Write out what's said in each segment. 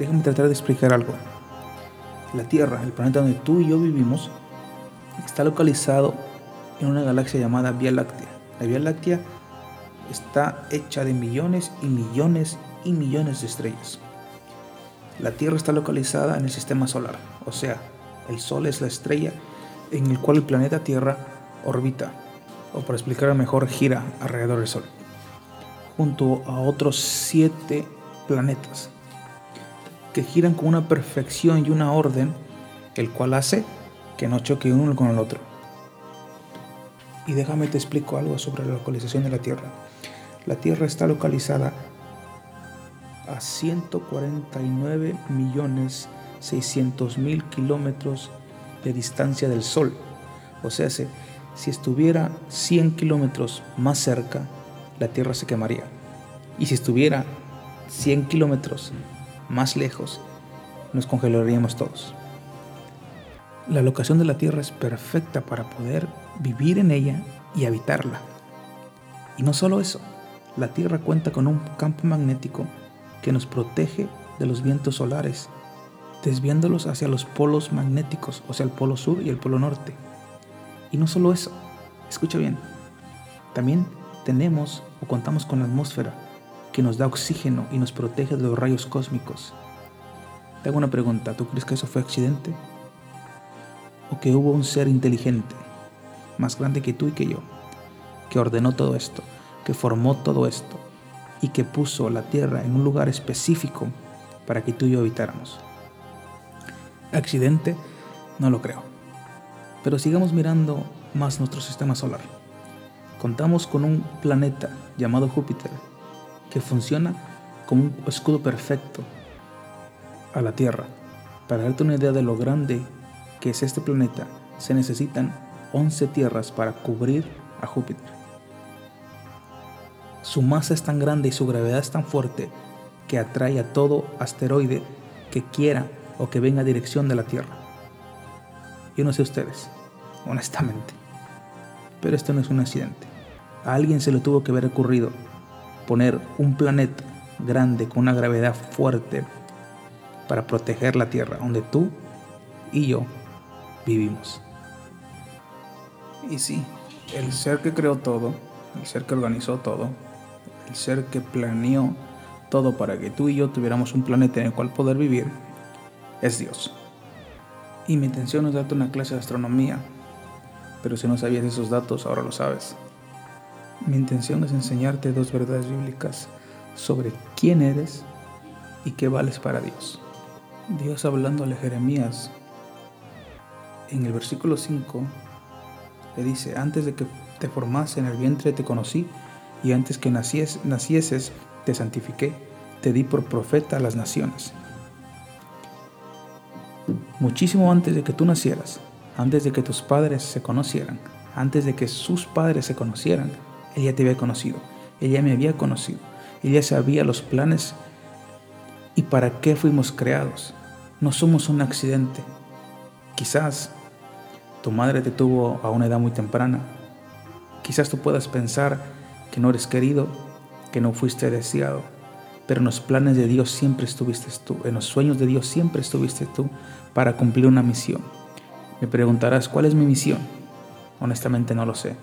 déjame tratar de explicar algo. La Tierra, el planeta donde tú y yo vivimos, está localizado en una galaxia llamada Vía Láctea. La Vía Láctea está hecha de millones y millones y millones de estrellas. La Tierra está localizada en el sistema solar, o sea, el Sol es la estrella en el cual el planeta Tierra orbita, o para explicarlo mejor, gira alrededor del Sol, junto a otros siete planetas que giran con una perfección y una orden, el cual hace que no choque uno con el otro. Y déjame te explico algo sobre la localización de la Tierra. La Tierra está localizada a 149 millones 600 mil kilómetros de distancia del Sol. O sea, si estuviera 100 kilómetros más cerca, la Tierra se quemaría. Y si estuviera 100 kilómetros más lejos, nos congelaríamos todos. La locación de la Tierra es perfecta para poder vivir en ella y habitarla. Y no solo eso, la Tierra cuenta con un campo magnético que nos protege de los vientos solares, desviándolos hacia los polos magnéticos, o sea, el polo sur y el polo norte. Y no solo eso, escucha bien, también tenemos o contamos con la atmósfera que nos da oxígeno y nos protege de los rayos cósmicos. Te hago una pregunta, ¿tú crees que eso fue accidente? ¿O que hubo un ser inteligente, más grande que tú y que yo, que ordenó todo esto, que formó todo esto y que puso la tierra en un lugar específico para que tú y yo habitáramos? ¿Accidente? No lo creo. Pero sigamos mirando más nuestro sistema solar. Contamos con un planeta llamado Júpiter que funciona como un escudo perfecto a la Tierra. Para darte una idea de lo grande que es este planeta, se necesitan 11 tierras para cubrir a Júpiter. Su masa es tan grande y su gravedad es tan fuerte que atrae a todo asteroide que quiera o que venga a dirección de la Tierra. Yo no sé ustedes, honestamente, pero esto no es un accidente. A alguien se le tuvo que haber ocurrido poner un planeta grande con una gravedad fuerte para proteger la Tierra, donde tú y yo vivimos. Y sí, el ser que creó todo, el ser que organizó todo, el ser que planeó todo para que tú y yo tuviéramos un planeta en el cual poder vivir, es Dios. Y mi intención es darte una clase de astronomía, pero si no sabías esos datos, ahora lo sabes. Mi intención es enseñarte dos verdades bíblicas sobre quién eres y qué vales para Dios. Dios hablándole a Jeremías en el versículo 5 le dice, antes de que te formase en el vientre te conocí y antes que nacies, nacieses te santifiqué, te di por profeta a las naciones. Muchísimo antes de que tú nacieras, antes de que tus padres se conocieran, antes de que sus padres se conocieran, ella te había conocido, ella me había conocido, ella sabía los planes y para qué fuimos creados. No somos un accidente. Quizás tu madre te tuvo a una edad muy temprana. Quizás tú puedas pensar que no eres querido, que no fuiste deseado, pero en los planes de Dios siempre estuviste tú, en los sueños de Dios siempre estuviste tú para cumplir una misión. Me preguntarás, ¿cuál es mi misión? Honestamente no lo sé.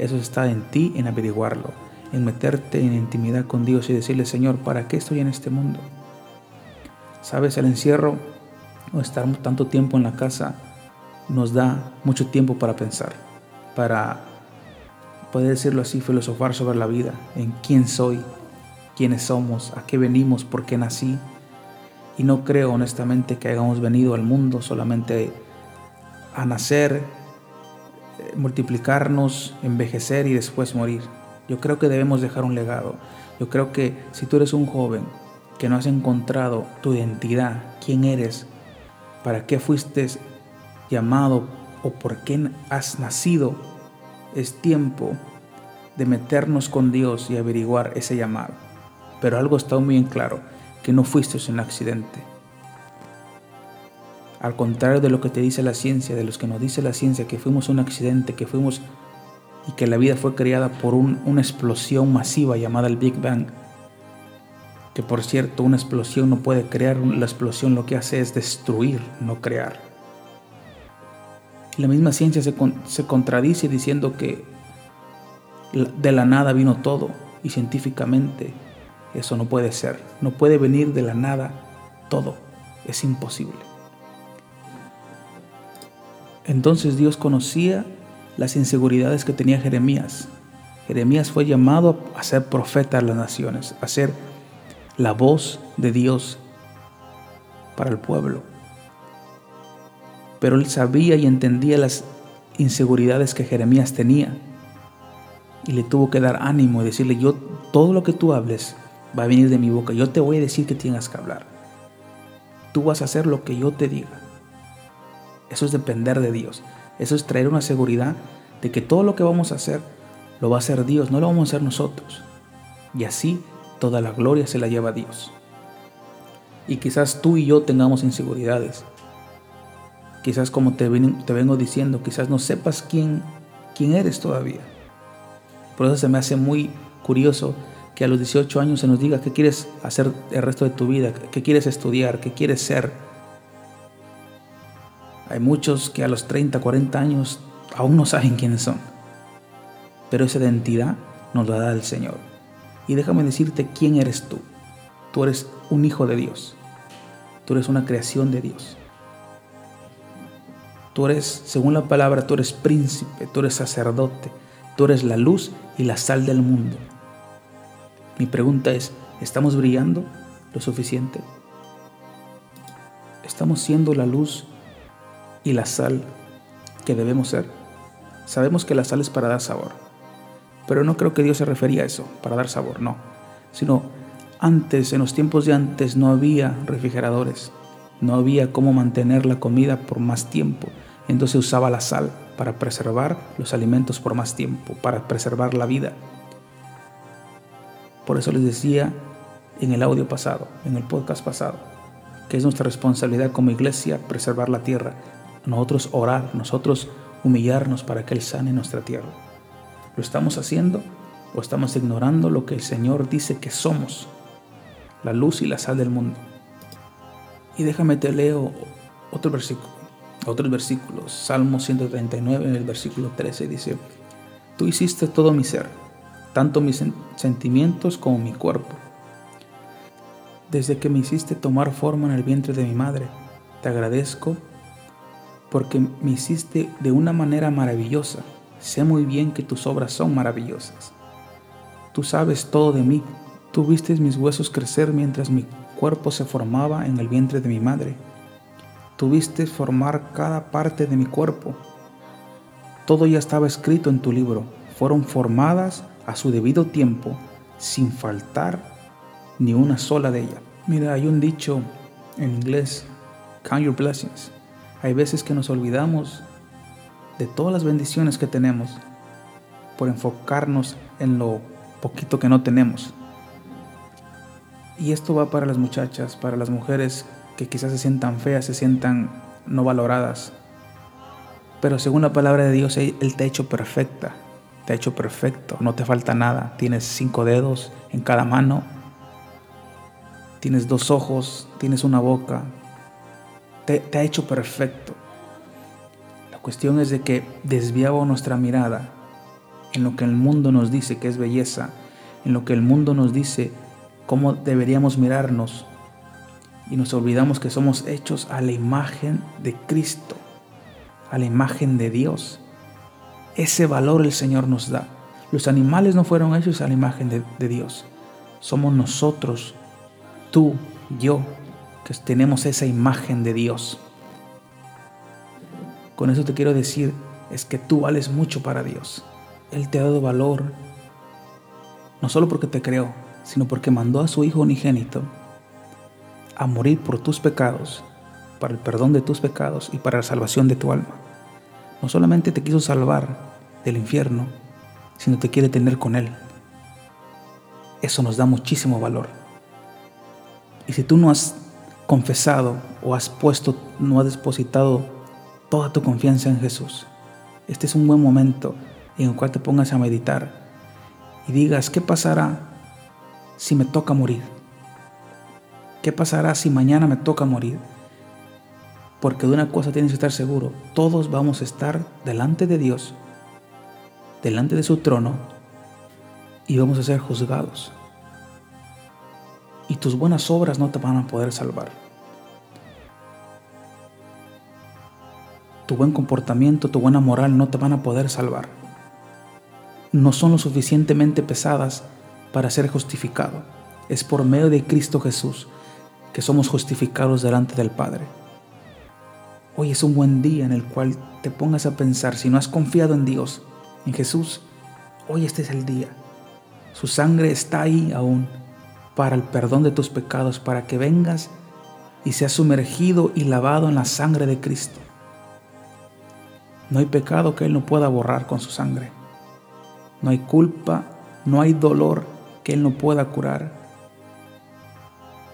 Eso está en ti, en averiguarlo, en meterte en intimidad con Dios y decirle, Señor, ¿para qué estoy en este mundo? Sabes, el encierro o estar tanto tiempo en la casa nos da mucho tiempo para pensar, para poder decirlo así, filosofar sobre la vida, en quién soy, quiénes somos, a qué venimos, por qué nací. Y no creo honestamente que hayamos venido al mundo solamente a nacer, multiplicarnos, envejecer y después morir. Yo creo que debemos dejar un legado. Yo creo que si tú eres un joven que no has encontrado tu identidad, quién eres, para qué fuiste llamado o por qué has nacido, es tiempo de meternos con Dios y averiguar ese llamado. Pero algo está muy en claro, que no fuiste un accidente. Al contrario de lo que te dice la ciencia, de los que nos dice la ciencia, que fuimos un accidente, que fuimos y que la vida fue creada por una explosión masiva llamada el Big Bang, que por cierto una explosión no puede crear, la explosión lo que hace es destruir, no crear. la misma ciencia se, se contradice diciendo que de la nada vino todo y científicamente eso no puede ser, no puede venir de la nada todo, es imposible. Entonces Dios conocía las inseguridades que tenía Jeremías. Jeremías fue llamado a ser profeta de las naciones, a ser la voz de Dios para el pueblo. Pero él sabía y entendía las inseguridades que Jeremías tenía. Y le tuvo que dar ánimo y decirle, yo, todo lo que tú hables va a venir de mi boca. Yo te voy a decir que tienes que hablar. Tú vas a hacer lo que yo te diga. Eso es depender de Dios. Eso es traer una seguridad de que todo lo que vamos a hacer lo va a hacer Dios, no lo vamos a hacer nosotros. Y así toda la gloria se la lleva Dios. Y quizás tú y yo tengamos inseguridades. Quizás como te, te vengo diciendo, quizás no sepas quién, quién eres todavía. Por eso se me hace muy curioso que a los 18 años se nos diga qué quieres hacer el resto de tu vida, qué quieres estudiar, qué quieres ser. Hay muchos que a los 30, 40 años aún no saben quiénes son. Pero esa identidad nos la da el Señor. Y déjame decirte quién eres tú. Tú eres un hijo de Dios. Tú eres una creación de Dios. Tú eres, según la palabra, tú eres príncipe, tú eres sacerdote, tú eres la luz y la sal del mundo. Mi pregunta es, ¿estamos brillando lo suficiente? ¿Estamos siendo la luz y la sal que debemos ser? Sabemos que la sal es para dar sabor, pero no creo que Dios se refería a eso, para dar sabor, no. Sino antes, en los tiempos de antes, no había refrigeradores, no había cómo mantener la comida por más tiempo. Entonces usaba la sal para preservar los alimentos por más tiempo, para preservar la vida. Por eso les decía en el audio pasado, en el podcast pasado, que es nuestra responsabilidad como iglesia preservar la tierra, nosotros orar, nosotros humillarnos para que Él sane nuestra tierra. ¿Lo estamos haciendo o estamos ignorando lo que el Señor dice que somos? La luz y la sal del mundo. Y déjame te leo otro versículo, otros versículos. Salmo 139 en el versículo 13 dice, Tú hiciste todo mi ser, tanto mis sentimientos como mi cuerpo. Desde que me hiciste tomar forma en el vientre de mi madre, te agradezco porque me hiciste de una manera maravillosa. Sé muy bien que tus obras son maravillosas. Tú sabes todo de mí. Tú viste mis huesos crecer mientras mi cuerpo se formaba en el vientre de mi madre. Tuviste formar cada parte de mi cuerpo. Todo ya estaba escrito en tu libro. Fueron formadas a su debido tiempo, sin faltar ni una sola de ellas. Mira, hay un dicho en inglés, count your blessings. Hay veces que nos olvidamos de todas las bendiciones que tenemos por enfocarnos en lo poquito que no tenemos. Y esto va para las muchachas, para las mujeres que quizás se sientan feas, se sientan no valoradas. Pero según la palabra de Dios, Él te ha hecho perfecta, te ha hecho perfecto, no te falta nada. Tienes cinco dedos en cada mano, tienes dos ojos, tienes una boca, te, ha hecho perfecto. La cuestión es de que desviaba nuestra mirada en lo que el mundo nos dice que es belleza, en lo que el mundo nos dice cómo deberíamos mirarnos y nos olvidamos que somos hechos a la imagen de Cristo, a la imagen de Dios. Ese valor el Señor nos da. Los animales no fueron hechos a la imagen de, de Dios. Somos nosotros, tú, yo, tenemos esa imagen de Dios. Con eso te quiero decir es que tú vales mucho para Dios. Él te ha dado valor, no solo porque te creó, sino porque mandó a su Hijo unigénito a morir por tus pecados, para el perdón de tus pecados y para la salvación de tu alma. No solamente te quiso salvar del infierno, sino te quiere tener con Él. Eso nos da muchísimo valor. Y si tú no has confesado o has puesto, no has depositado toda tu confianza en Jesús, este es un buen momento en el cual te pongas a meditar y digas, ¿qué pasará si me toca morir? ¿Qué pasará si mañana me toca morir? Porque de una cosa tienes que estar seguro, todos vamos a estar delante de Dios, delante de su trono, y vamos a ser juzgados. Y tus buenas obras no te van a poder salvar. Tu buen comportamiento, tu buena moral no te van a poder salvar. No son lo suficientemente pesadas para ser justificado. Es por medio de Cristo Jesús que somos justificados delante del Padre. Hoy es un buen día en el cual te pongas a pensar, si no has confiado en Dios, en Jesús, hoy este es el día. Su sangre está ahí aún para el perdón de tus pecados, para que vengas y seas sumergido y lavado en la sangre de Cristo. No hay pecado que Él no pueda borrar con su sangre. No hay culpa, no hay dolor que Él no pueda curar.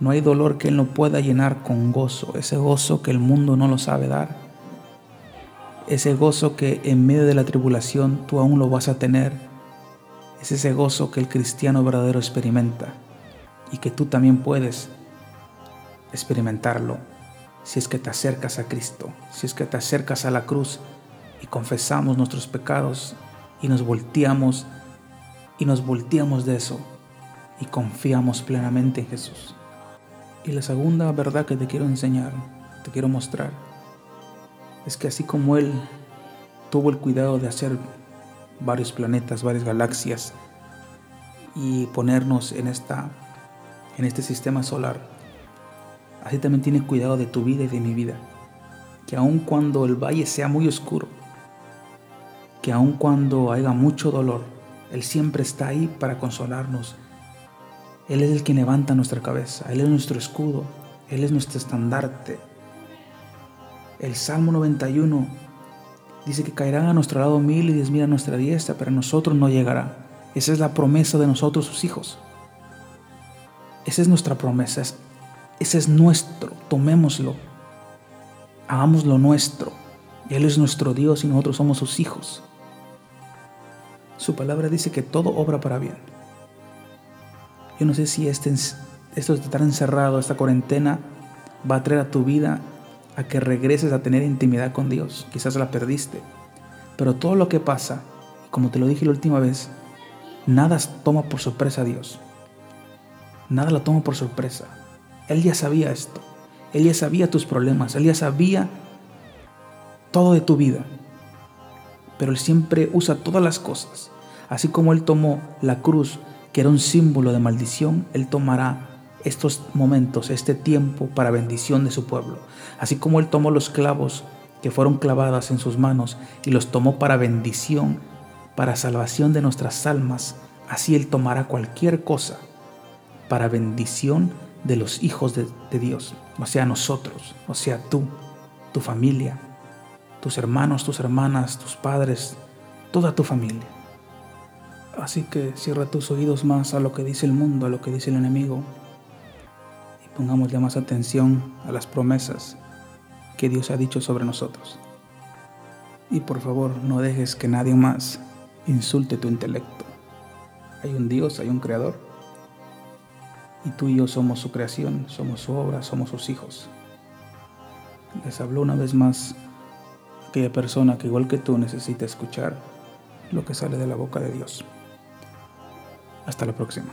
No hay dolor que Él no pueda llenar con gozo, ese gozo que el mundo no lo sabe dar. Ese gozo que en medio de la tribulación tú aún lo vas a tener. Es ese gozo que el cristiano verdadero experimenta y que tú también puedes experimentarlo si es que te acercas a Cristo, si es que te acercas a la cruz y confesamos nuestros pecados y nos volteamos y nos volteamos de eso y confiamos plenamente en Jesús. Y la segunda verdad que te quiero enseñar, te quiero mostrar, es que así como Él tuvo el cuidado de hacer varios planetas, varias galaxias y ponernos en, esta, en este sistema solar, así también tiene cuidado de tu vida y de mi vida. Que aun cuando el valle sea muy oscuro, que aun cuando haya mucho dolor, Él siempre está ahí para consolarnos él es el que levanta nuestra cabeza, Él es nuestro escudo, Él es nuestro estandarte. El Salmo 91 dice que caerán a nuestro lado mil y diez mil a nuestra diestra, pero a nosotros no llegará. Esa es la promesa de nosotros, sus hijos. Esa es nuestra promesa, ese es nuestro, tomémoslo, hagamos lo nuestro. Él es nuestro Dios y nosotros somos sus hijos. Su palabra dice que todo obra para bien. Yo no sé si este, esto de estar encerrado, esta cuarentena, va a traer a tu vida a que regreses a tener intimidad con Dios. Quizás la perdiste. Pero todo lo que pasa, como te lo dije la última vez, nada toma por sorpresa a Dios. Nada lo toma por sorpresa. Él ya sabía esto. Él ya sabía tus problemas. Él ya sabía todo de tu vida. Pero Él siempre usa todas las cosas. Así como Él tomó la cruz que era un símbolo de maldición, Él tomará estos momentos, este tiempo para bendición de su pueblo. Así como Él tomó los clavos que fueron clavadas en sus manos y los tomó para bendición, para salvación de nuestras almas, así Él tomará cualquier cosa para bendición de los hijos de, Dios, o sea, nosotros, o sea, tú, tu familia, tus hermanos, tus hermanas, tus padres, toda tu familia. Así que cierra tus oídos más a lo que dice el mundo, a lo que dice el enemigo, y pongamos ya más atención a las promesas que Dios ha dicho sobre nosotros. Y por favor, no dejes que nadie más insulte tu intelecto. Hay un Dios, hay un Creador, y tú y yo somos su creación, somos su obra, somos sus hijos. Les habló una vez más aquella persona que igual que tú necesita escuchar lo que sale de la boca de Dios. Hasta la próxima.